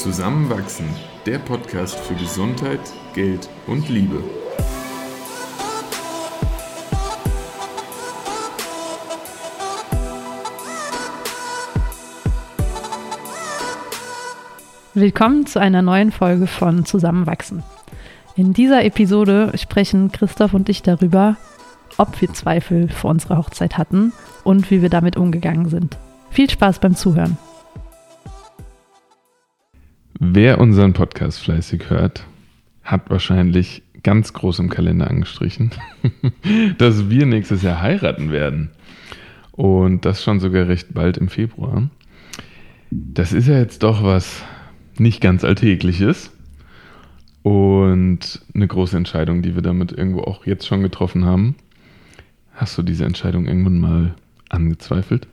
Zusammenwachsen, der Podcast für Gesundheit, Geld und Liebe. Willkommen zu einer neuen Folge von Zusammenwachsen. In dieser Episode sprechen Christoph und ich darüber, ob wir Zweifel vor unserer Hochzeit hatten und wie wir damit umgegangen sind. Viel Spaß beim Zuhören. Wer unseren Podcast fleißig hört, hat wahrscheinlich ganz groß im Kalender angestrichen, dass wir nächstes Jahr heiraten werden. Und das schon sogar recht bald im Februar. Das ist ja jetzt doch was nicht ganz Alltägliches. Und eine große Entscheidung, die wir damit irgendwo auch jetzt schon getroffen haben. Hast du diese Entscheidung irgendwann mal angezweifelt?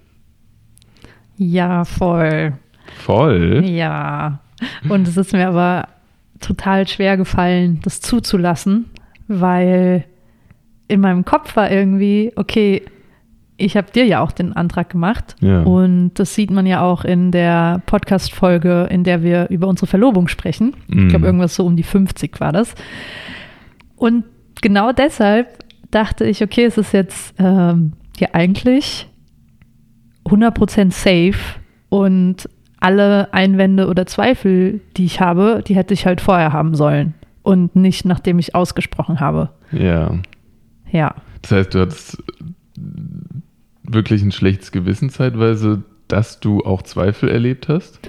Ja, voll. Voll? Ja. Und es ist mir aber total schwer gefallen, das zuzulassen, weil in meinem Kopf war irgendwie, okay, ich habe dir ja auch den Antrag gemacht. Ja. Und das sieht man ja auch in der Podcast-Folge, in der wir über unsere Verlobung sprechen. Mhm. Ich glaube, irgendwas so um die 50 war das. Und genau deshalb dachte ich, okay, es ist jetzt ähm, ja eigentlich 100% safe und alle Einwände oder Zweifel, die ich habe, die hätte ich halt vorher haben sollen und nicht nachdem ich ausgesprochen habe. Ja. Ja. Das heißt, du hattest wirklich ein schlechtes Gewissen zeitweise, dass du auch Zweifel erlebt hast?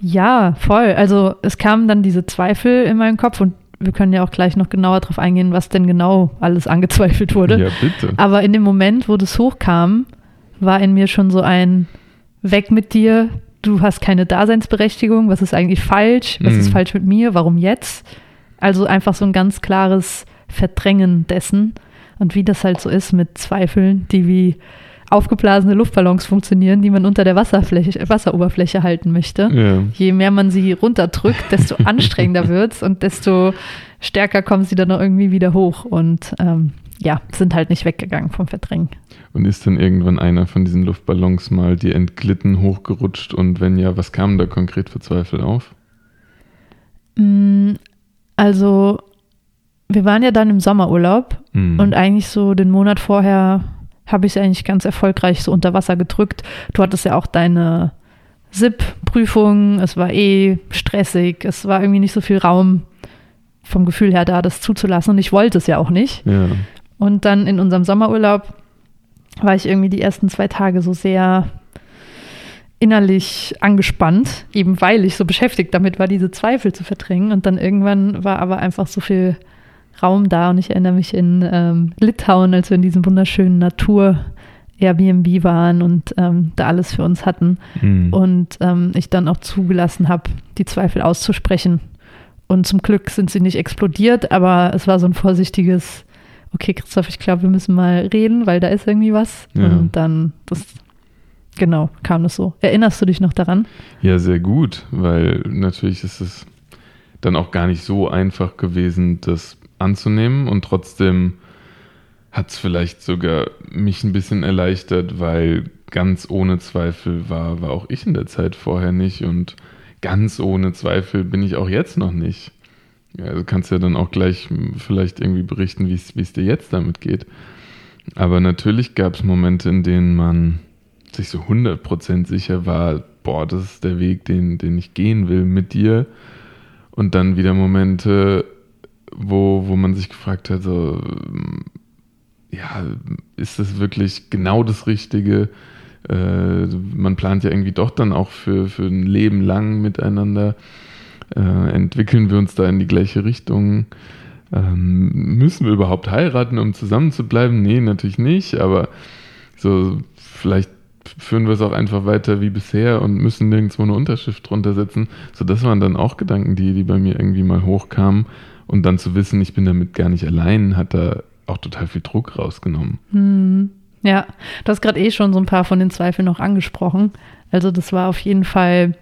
Ja, voll. Also es kamen dann diese Zweifel in meinen Kopf und wir können ja auch gleich noch genauer darauf eingehen, was denn genau alles angezweifelt wurde. Ja, bitte. Aber in dem Moment, wo das hochkam, war in mir schon so ein Weg mit dir, du hast keine Daseinsberechtigung, was ist eigentlich falsch, was Mhm. ist falsch mit mir, warum jetzt? Also einfach so ein ganz klares Verdrängen dessen und wie das halt so ist mit Zweifeln, die wie aufgeblasene Luftballons funktionieren, die man unter der Wasserfläche, Wasseroberfläche halten möchte. Ja. Je mehr man sie runterdrückt, desto anstrengender wird's und desto stärker kommen sie dann noch irgendwie wieder hoch und ähm, ja, sind halt nicht weggegangen vom Verdrängen. Und ist dann irgendwann einer von diesen Luftballons mal dir entglitten, hochgerutscht und wenn ja, was kam da konkret für Zweifel auf? Mm, Also, wir waren ja dann im Sommerurlaub Hm. und eigentlich so den Monat vorher habe ich es eigentlich ganz erfolgreich so unter Wasser gedrückt. Du hattest ja auch deine SIP-Prüfung, es war eh stressig, es war irgendwie nicht so viel Raum vom Gefühl her da, das zuzulassen und ich wollte es ja auch nicht. ja. Und dann in unserem Sommerurlaub war ich irgendwie die ersten zwei Tage so sehr innerlich angespannt, eben weil ich so beschäftigt damit war, diese Zweifel zu verdrängen. Und dann irgendwann war aber einfach so viel Raum da. Und ich erinnere mich in ähm, Litauen, als wir in diesem wunderschönen Natur Airbnb waren und ähm, da alles für uns hatten. Hm. Und ähm, ich dann auch zugelassen habe, die Zweifel auszusprechen. Und zum Glück sind sie nicht explodiert, aber es war so ein vorsichtiges, okay, Christoph, ich glaube, wir müssen mal reden, weil da ist irgendwie was. Ja. Und dann, das, genau, kam das so. Erinnerst du dich noch daran? Ja, sehr gut, weil natürlich ist es dann auch gar nicht so einfach gewesen, das anzunehmen und trotzdem hat es vielleicht sogar mich ein bisschen erleichtert, weil ganz ohne Zweifel war, war auch ich in der Zeit vorher nicht und ganz ohne Zweifel bin ich auch jetzt noch nicht. Ja, du kannst ja dann auch gleich hm, vielleicht irgendwie berichten, wie es dir jetzt damit geht. Aber natürlich gab es Momente, in denen man sich so 100% sicher war, boah, das ist der Weg, den, den ich gehen will mit dir. Und dann wieder Momente, wo, wo man sich gefragt hat, so, ähm, ja, ist das wirklich genau das Richtige? Äh, man plant ja irgendwie doch dann auch für, für ein Leben lang miteinander. Äh, entwickeln wir uns da in die gleiche Richtung? Ähm, müssen wir überhaupt heiraten, um zusammen zu bleiben? Nee, natürlich nicht, aber so vielleicht führen wir es auch einfach weiter wie bisher und müssen nirgendwo eine Unterschrift drunter setzen. So, das waren dann auch Gedanken, die, die bei mir irgendwie mal hochkamen. Und dann zu wissen, ich bin damit gar nicht allein, hat da auch total viel Druck rausgenommen. Hm, ja, du hast gerade eh schon so ein paar von den Zweifeln noch angesprochen. Also das war auf jeden Fall,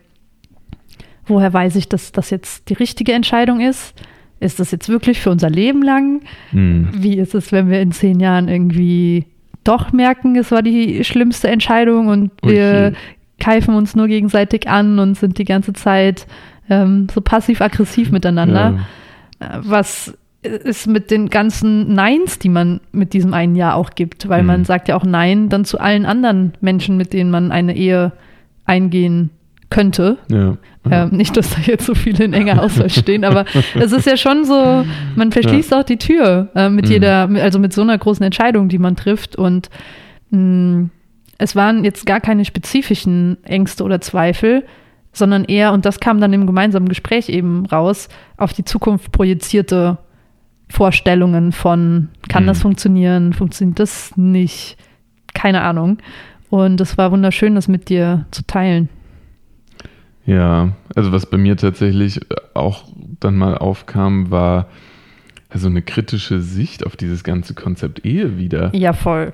woher weiß ich, dass das jetzt die richtige Entscheidung ist? Ist das jetzt wirklich für unser Leben lang? Hm. Wie ist es, wenn wir in zehn Jahren irgendwie doch merken, es war die schlimmste Entscheidung und wir Okay. keifen uns nur gegenseitig an und sind die ganze Zeit ähm, so passiv-aggressiv miteinander. Ja. Äh, was ist mit den ganzen Neins, die man mit diesem einen Jahr auch gibt, weil mhm. man sagt ja auch Nein dann zu allen anderen Menschen, mit denen man eine Ehe eingehen könnte. Ja. Ähm, nicht, dass da jetzt so viele in enger Austausch stehen, aber es ist ja schon so, man verschließt ja. auch die Tür äh, mit mhm. jeder, also mit so einer großen Entscheidung, die man trifft. Und mh, mm, es waren jetzt gar keine spezifischen Ängste oder Zweifel, sondern eher, und das kam dann im gemeinsamen Gespräch eben raus, auf die Zukunft projizierte Vorstellungen von, kann mhm. das funktionieren, funktioniert das nicht, keine Ahnung. Und es war wunderschön, das mit dir zu teilen. Ja, also was bei mir tatsächlich auch dann mal aufkam, war also eine kritische Sicht auf dieses ganze Konzept Ehe wieder. Ja, voll.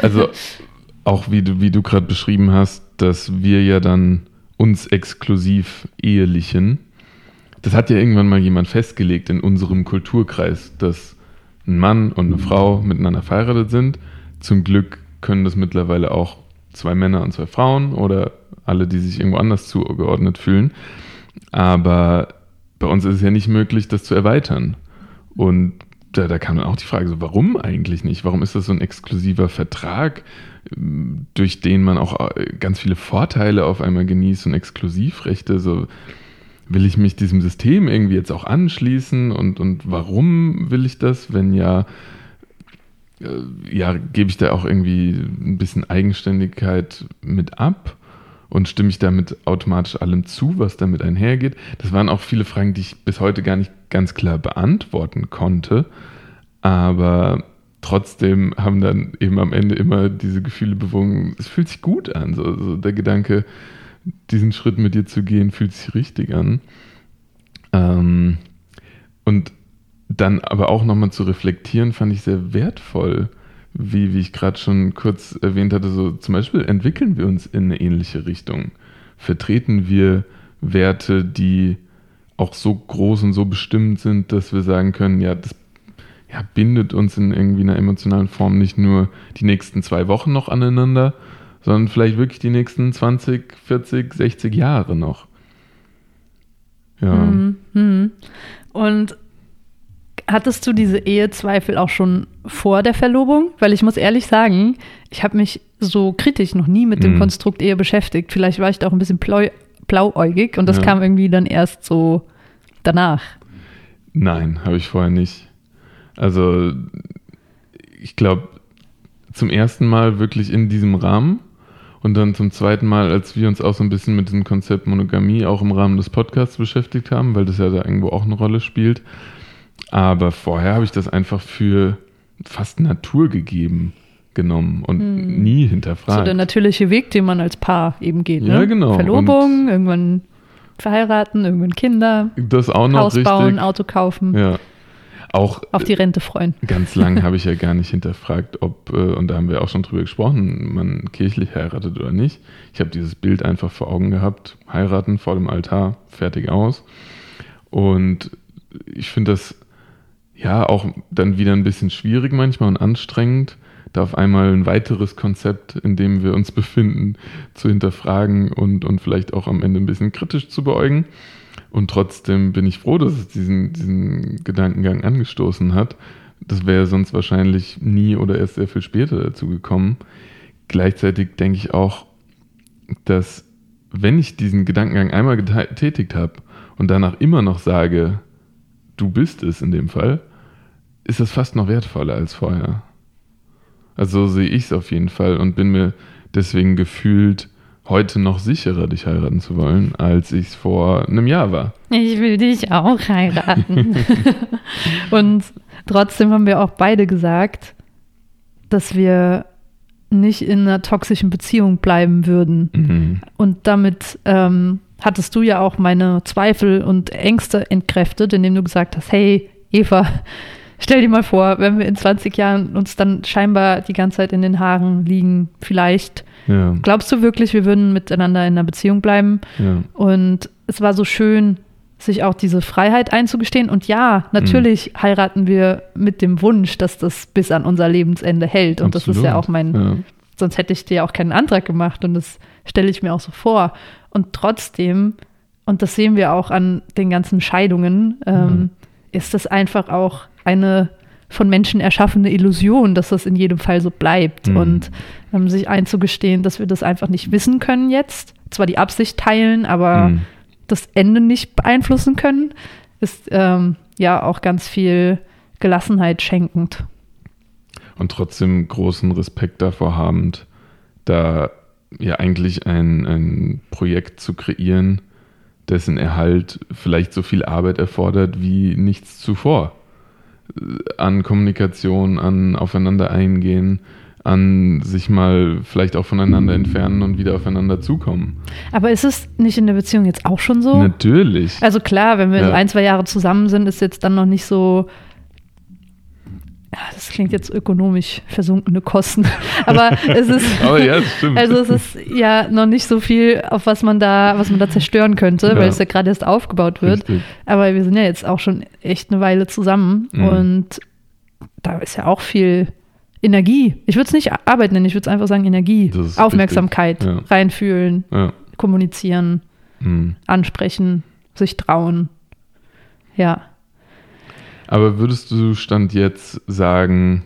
Also auch wie du, wie du gerade beschrieben hast, dass wir ja dann uns exklusiv ehelichen. Das hat ja irgendwann mal jemand festgelegt in unserem Kulturkreis, dass ein Mann und eine Frau miteinander verheiratet sind. Zum Glück können das mittlerweile auch zwei Männer und zwei Frauen oder alle, die sich irgendwo anders zugeordnet fühlen. Aber bei uns ist es ja nicht möglich, das zu erweitern. Und da, da kam dann auch die Frage, so, warum eigentlich nicht? Warum ist das so ein exklusiver Vertrag, durch den man auch äh, ganz viele Vorteile auf einmal genießt und Exklusivrechte? So, will ich mich diesem System irgendwie jetzt auch anschließen? Und, und warum will ich das, wenn ja ja, gebe ich da auch irgendwie ein bisschen Eigenständigkeit mit ab und stimme ich damit automatisch allem zu, was damit einhergeht? Das waren auch viele Fragen, die ich bis heute gar nicht ganz klar beantworten konnte, aber trotzdem haben dann eben am Ende immer diese Gefühle bewogen, es fühlt sich gut an, so, so der Gedanke, diesen Schritt mit dir zu gehen, fühlt sich richtig an. Ähm, und dann aber auch nochmal zu reflektieren, fand ich sehr wertvoll. Wie, wie ich gerade schon kurz erwähnt hatte, so zum Beispiel entwickeln wir uns in eine ähnliche Richtung. Vertreten wir Werte, die auch so groß und so bestimmt sind, dass wir sagen können, ja, das ja, bindet uns in irgendwie einer emotionalen Form nicht nur die nächsten zwei Wochen noch aneinander, sondern vielleicht wirklich die nächsten 20, 40, 60 Jahre noch. Ja. Mhm. mhm. Und Hattest du diese Ehezweifel auch schon vor der Verlobung? Weil ich muss ehrlich sagen, ich habe mich so kritisch noch nie mit dem mhm. Konstrukt Ehe beschäftigt. Vielleicht war ich da auch ein bisschen blau, blauäugig und das ja. kam irgendwie dann erst so danach. Nein, habe ich vorher nicht. Also ich glaube, zum ersten Mal wirklich in diesem Rahmen und dann zum zweiten Mal, als wir uns auch so ein bisschen mit diesem Konzept Monogamie auch im Rahmen des Podcasts beschäftigt haben, weil das ja da irgendwo auch eine Rolle spielt, aber vorher habe ich das einfach für fast Natur gegeben genommen und hm. nie hinterfragt. So der natürliche Weg, den man als Paar eben geht. Ja, ne? genau. Verlobung, und irgendwann verheiraten, irgendwann Kinder. Das auch noch Haus richtig. bauen, Auto kaufen. Ja. Auch auf die Rente freuen. Ganz lang habe ich ja gar nicht hinterfragt, ob, äh, und da haben wir auch schon drüber gesprochen, man kirchlich heiratet oder nicht. Ich habe dieses Bild einfach vor Augen gehabt, heiraten vor dem Altar, fertig aus. Und ich finde das ja auch dann wieder ein bisschen schwierig manchmal und anstrengend, da auf einmal ein weiteres Konzept, in dem wir uns befinden, zu hinterfragen und, und vielleicht auch am Ende ein bisschen kritisch zu beäugen. Und trotzdem bin ich froh, dass es diesen, diesen Gedankengang angestoßen hat. Das wäre sonst wahrscheinlich nie oder erst sehr viel später dazu gekommen. Gleichzeitig denke ich auch, dass wenn ich diesen Gedankengang einmal getätigt habe und danach immer noch sage, du bist es in dem Fall, ist das fast noch wertvoller als vorher. Also so sehe ich es auf jeden Fall und bin mir deswegen gefühlt heute noch sicherer, dich heiraten zu wollen, als ich es vor einem Jahr war. Ich will dich auch heiraten. und trotzdem haben wir auch beide gesagt, dass wir nicht in einer toxischen Beziehung bleiben würden. Mhm. Und damit ähm, hattest du ja auch meine Zweifel und Ängste entkräftet, indem du gesagt hast, hey, Eva, Stell dir mal vor, wenn wir in 20 Jahren uns dann scheinbar die ganze Zeit in den Haaren liegen, vielleicht. Ja. Glaubst du wirklich, wir würden miteinander in einer Beziehung bleiben? Ja. Und es war so schön, sich auch diese Freiheit einzugestehen. Und ja, natürlich mhm. heiraten wir mit dem Wunsch, dass das bis an unser Lebensende hält. Und Absolut. das ist ja auch mein, ja. sonst hätte ich dir auch keinen Antrag gemacht. Und das stelle ich mir auch so vor. Und trotzdem und das sehen wir auch an den ganzen Scheidungen, ähm, mhm. ist das einfach auch eine von Menschen erschaffene Illusion, dass das in jedem Fall so bleibt. Mhm. Und ähm, sich einzugestehen, dass wir das einfach nicht wissen können jetzt, zwar die Absicht teilen, aber mhm. das Ende nicht beeinflussen können, ist ähm, ja auch ganz viel Gelassenheit schenkend. Und trotzdem großen Respekt davor habend, da ja eigentlich ein, ein Projekt zu kreieren, dessen Erhalt vielleicht so viel Arbeit erfordert wie nichts zuvor. An Kommunikation, an aufeinander eingehen, an sich mal vielleicht auch voneinander entfernen und wieder aufeinander zukommen. Aber ist es nicht in der Beziehung jetzt auch schon so? Natürlich. Also klar, wenn wir ja. ein, zwei Jahre zusammen sind, ist jetzt dann noch nicht so das klingt jetzt ökonomisch versunkene Kosten, aber es ist, aber ja, also es ist ja noch nicht so viel, auf was man da, was man da zerstören könnte, ja. weil es ja gerade erst aufgebaut wird. Richtig. Aber wir sind ja jetzt auch schon echt eine Weile zusammen mhm. und da ist ja auch viel Energie. Ich würde es nicht Arbeit nennen, ich würde es einfach sagen Energie, Aufmerksamkeit, ja. reinfühlen, kommunizieren, mhm. ansprechen, sich trauen. Ja. Aber würdest du Stand jetzt sagen,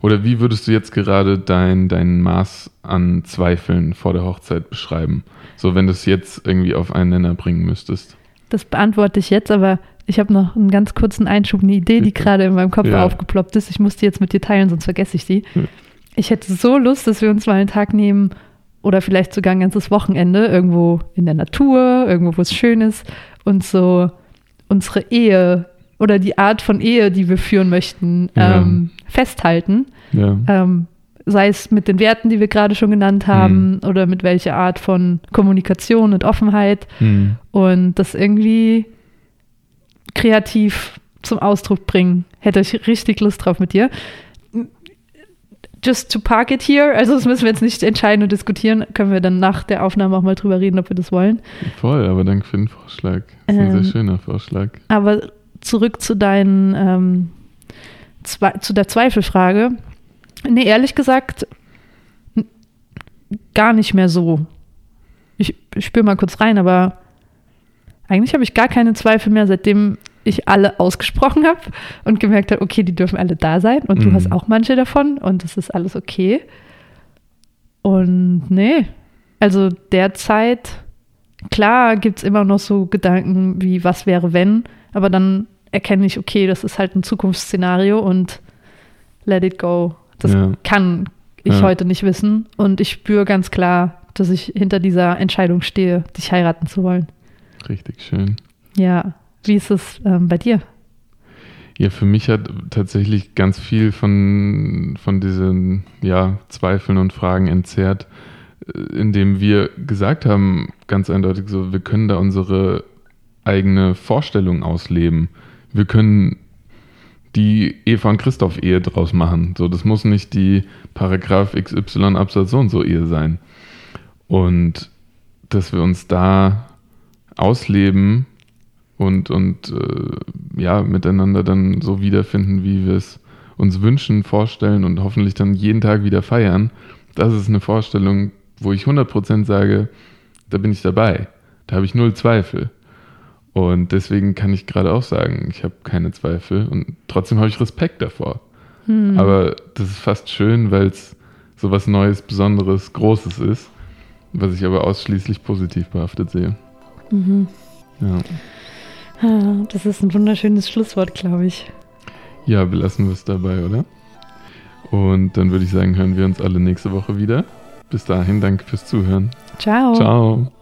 oder wie würdest du jetzt gerade dein, dein Maß an Zweifeln vor der Hochzeit beschreiben? So, wenn du es jetzt irgendwie auf einen Nenner bringen müsstest. Das beantworte ich jetzt, aber ich habe noch einen ganz kurzen Einschub, eine Idee, die gerade in meinem Kopf ja. aufgeploppt ist. Ich muss die jetzt mit dir teilen, sonst vergesse ich die. Ja. Ich hätte so Lust, dass wir uns mal einen Tag nehmen oder vielleicht sogar ein ganzes Wochenende irgendwo in der Natur, irgendwo, wo es schön ist und so unsere Ehe oder die Art von Ehe, die wir führen möchten, ähm, ja. festhalten. Ja. Ähm, sei es mit den Werten, die wir gerade schon genannt haben, mhm. oder mit welcher Art von Kommunikation und Offenheit. Mhm. Und das irgendwie kreativ zum Ausdruck bringen. Hätte ich richtig Lust drauf mit dir. Just to park it here, also das müssen wir jetzt nicht entscheiden und diskutieren, können wir dann nach der Aufnahme auch mal drüber reden, ob wir das wollen. Voll, aber danke für den Vorschlag. Das ist ähm, ein sehr schöner Vorschlag. Aber zurück zu deinen, ähm, zu der Zweifelfrage. Nee, ehrlich gesagt, gar nicht mehr so. Ich, ich spüre mal kurz rein, aber eigentlich habe ich gar keine Zweifel mehr, seitdem ich alle ausgesprochen habe und gemerkt habe, okay, die dürfen alle da sein und mhm. du hast auch manche davon und das ist alles okay. Und nee, also derzeit, klar gibt es immer noch so Gedanken wie, was wäre wenn, aber dann erkenne ich, okay, das ist halt ein Zukunftsszenario und let it go. Das ja. kann ich ja. heute nicht wissen. Und ich spüre ganz klar, dass ich hinter dieser Entscheidung stehe, dich heiraten zu wollen. Richtig schön. Ja. Wie ist es ähm, bei dir? Ja, für mich hat tatsächlich ganz viel von, von diesen ja, Zweifeln und Fragen entzerrt, äh, indem wir gesagt haben, ganz eindeutig so, wir können da unsere eigene Vorstellung ausleben wir können die Eva und Christoph Ehe draus machen. So, das muss nicht die Paragraph XY Absatz so und so Ehe sein. Und dass wir uns da ausleben und, und äh, ja, miteinander dann so wiederfinden, wie wir es uns wünschen, vorstellen und hoffentlich dann jeden Tag wieder feiern, das ist eine Vorstellung, wo ich 100% sage, da bin ich dabei. Da habe ich null Zweifel. Und deswegen kann ich gerade auch sagen, ich habe keine Zweifel und trotzdem habe ich Respekt davor. Hm. Aber das ist fast schön, weil es so was Neues, Besonderes, Großes ist, was ich aber ausschließlich positiv behaftet sehe. Mhm. Ja. Ah, das ist ein wunderschönes Schlusswort, glaube ich. Ja, belassen wir es dabei, oder? Und dann würde ich sagen, hören wir uns alle nächste Woche wieder. Bis dahin, danke fürs Zuhören. Ciao. Ciao.